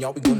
y'all. be gonna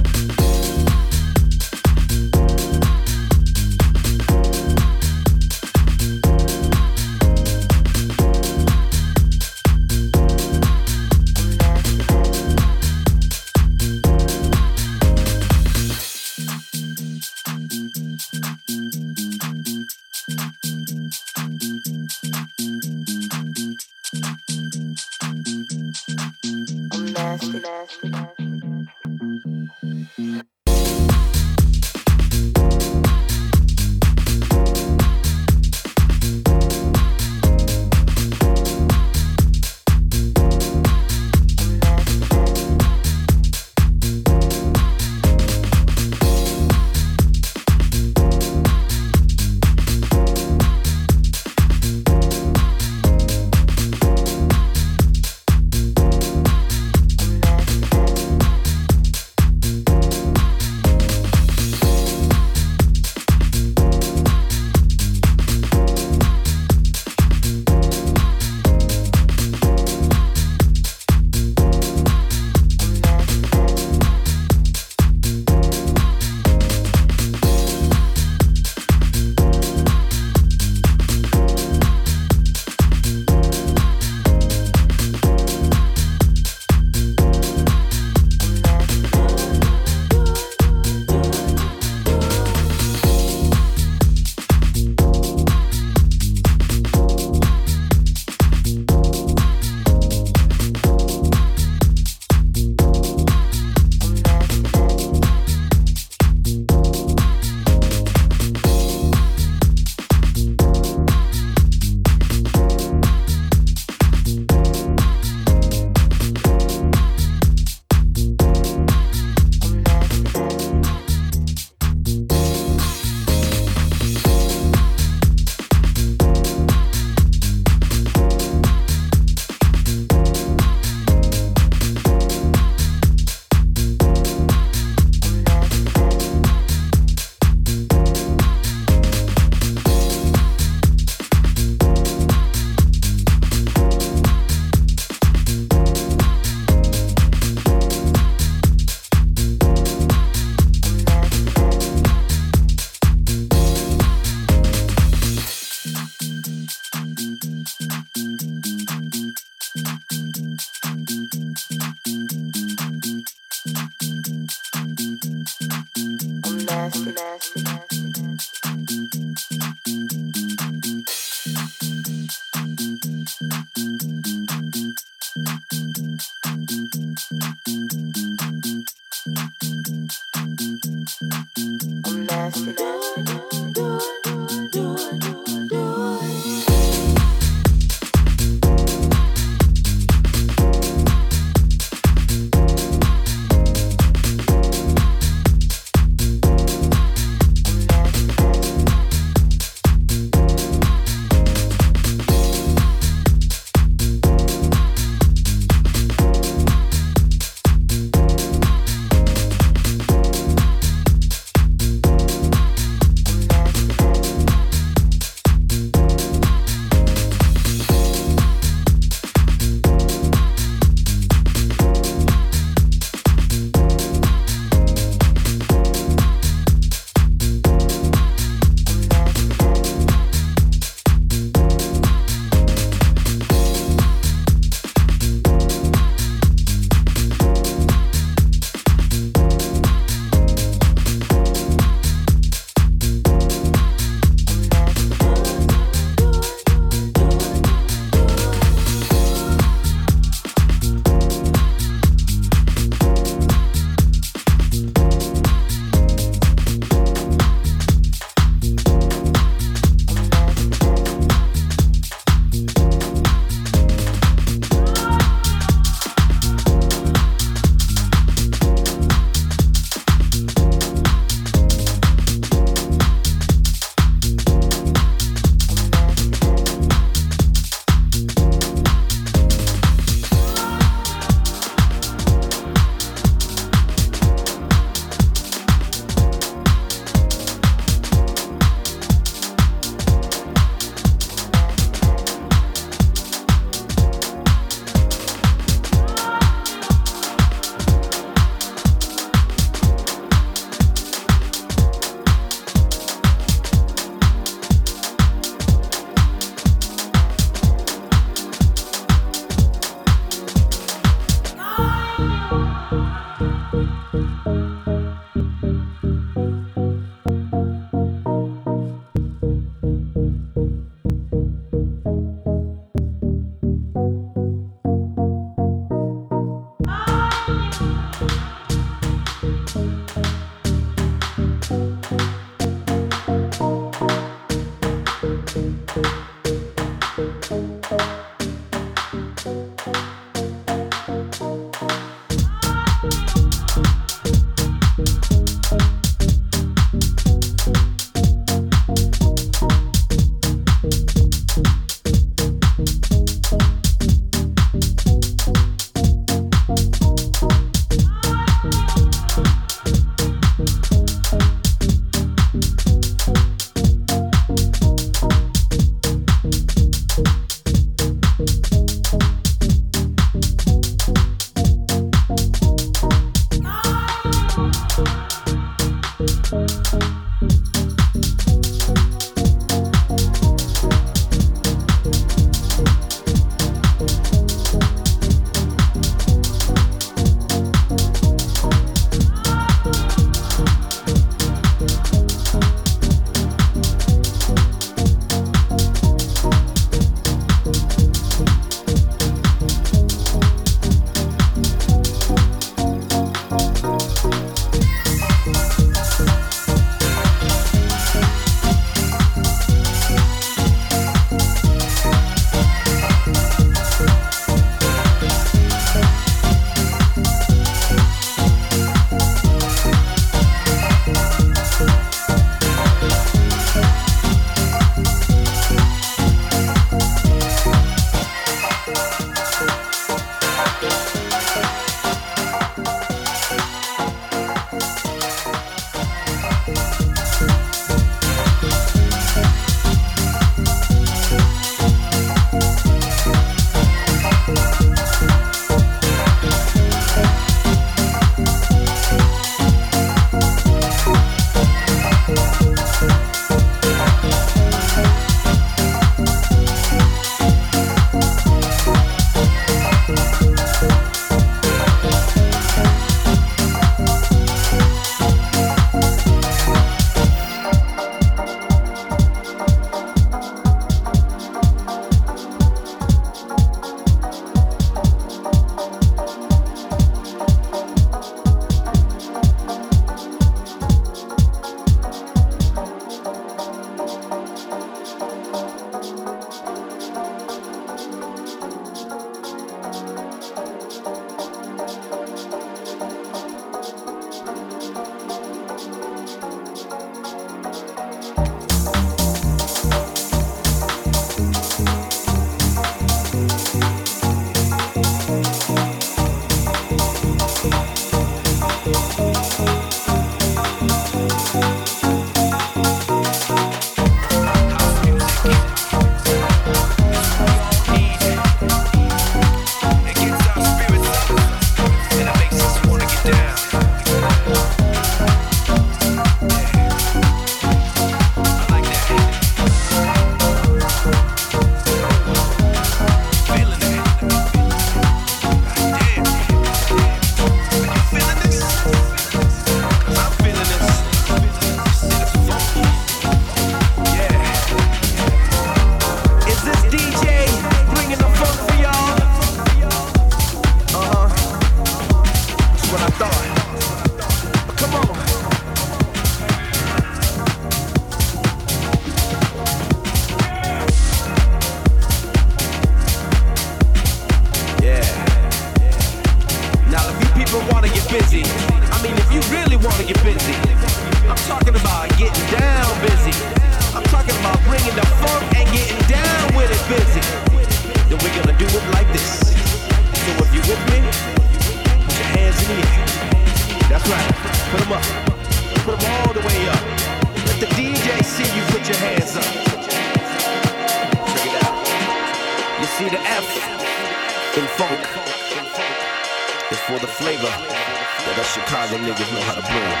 Chicago niggas know how to blow it.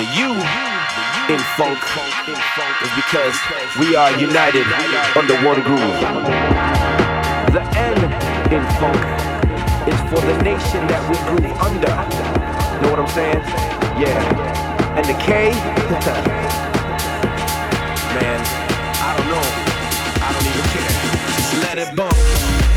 The U in funk is because we are united under one groove. The N in funk is for the nation that we grew under. Know what I'm saying? Yeah. And the K, man, I don't know. I don't even care. Let it bump.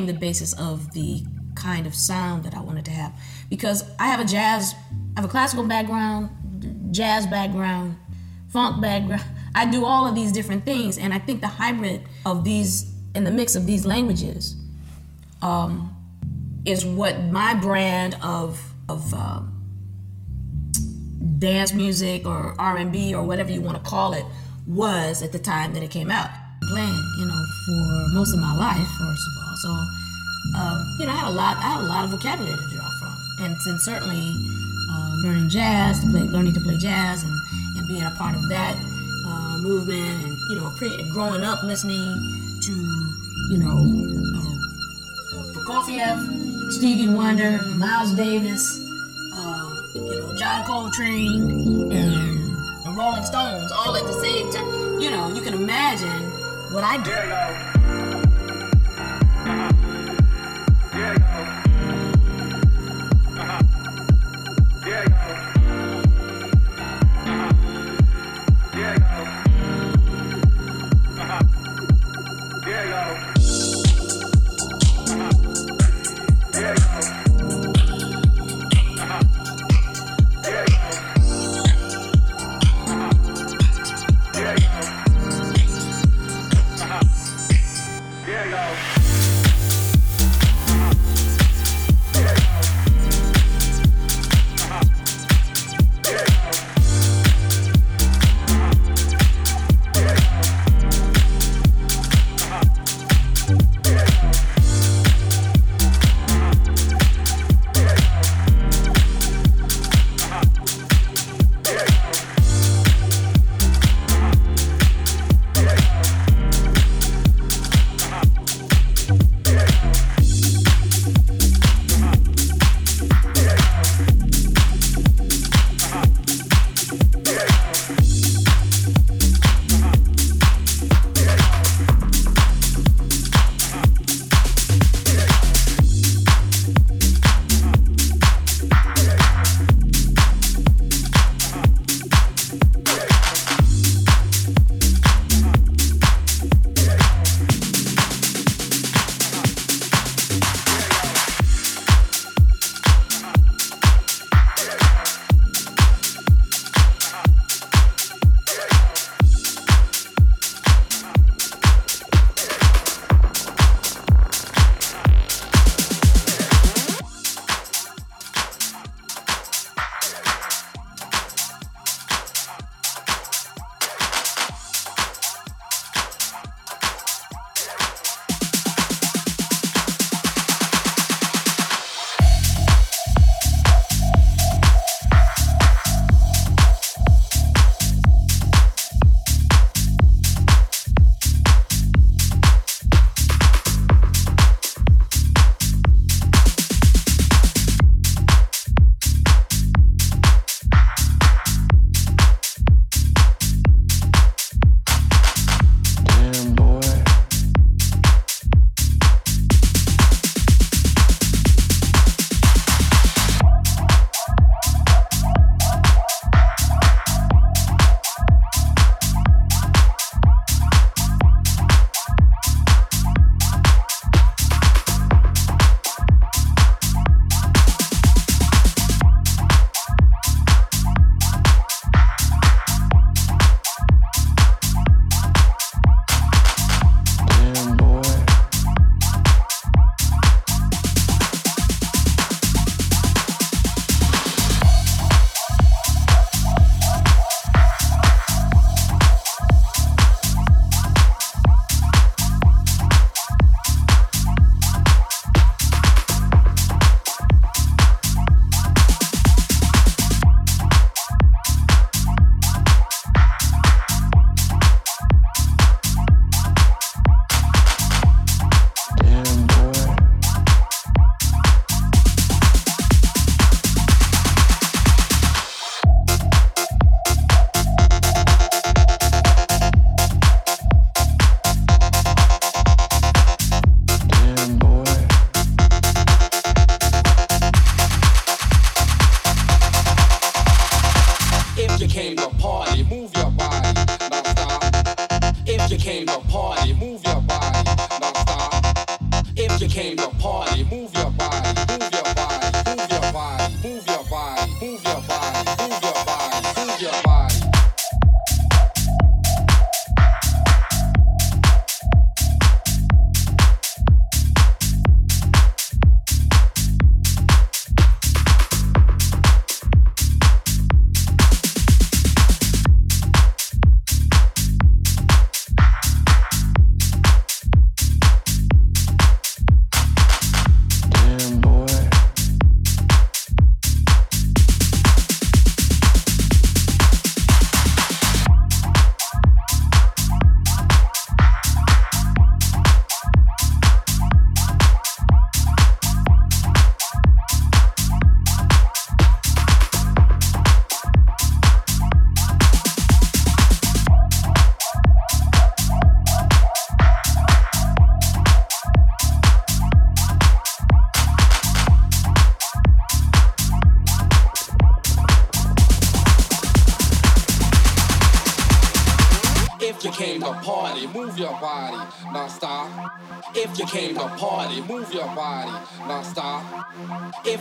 Became the basis of the kind of sound that I wanted to have because I have a jazz, I have a classical background, jazz background, funk background. I do all of these different things, and I think the hybrid of these and the mix of these languages um, is what my brand of of uh, dance music or R&B or whatever you want to call it was at the time that it came out. Playing, you know, for most of my life, first a lot, I had a lot of vocabulary to draw from, and, and certainly uh, learning jazz, to play, learning to play jazz, and, and being a part of that uh, movement, and you know, pre- growing up listening to, you know, uh, Stevie Wonder, Miles Davis, uh, you know, John Coltrane, and the Rolling Stones, all at the same time. You know, you can imagine what I do.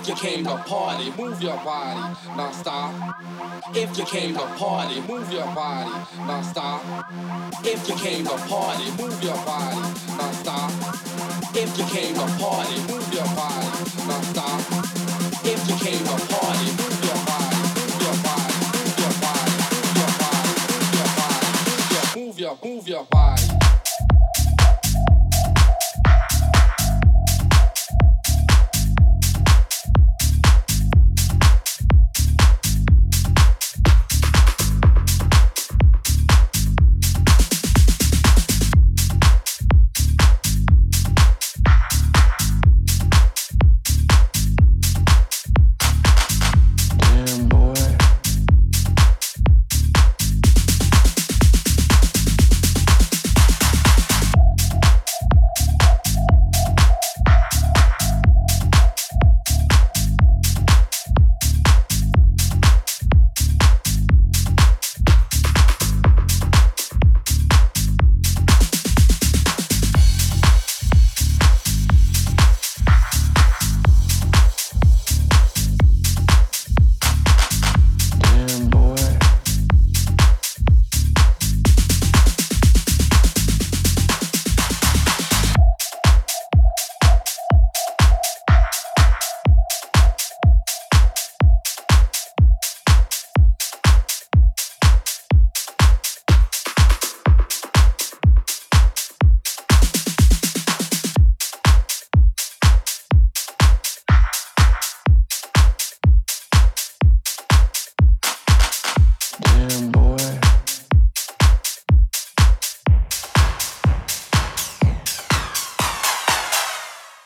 You came to party, move your body, now stop. If you came to party, move your body, now stop. If you came to party, move your body, now stop. If you came to party, move your body, now stop. If you came to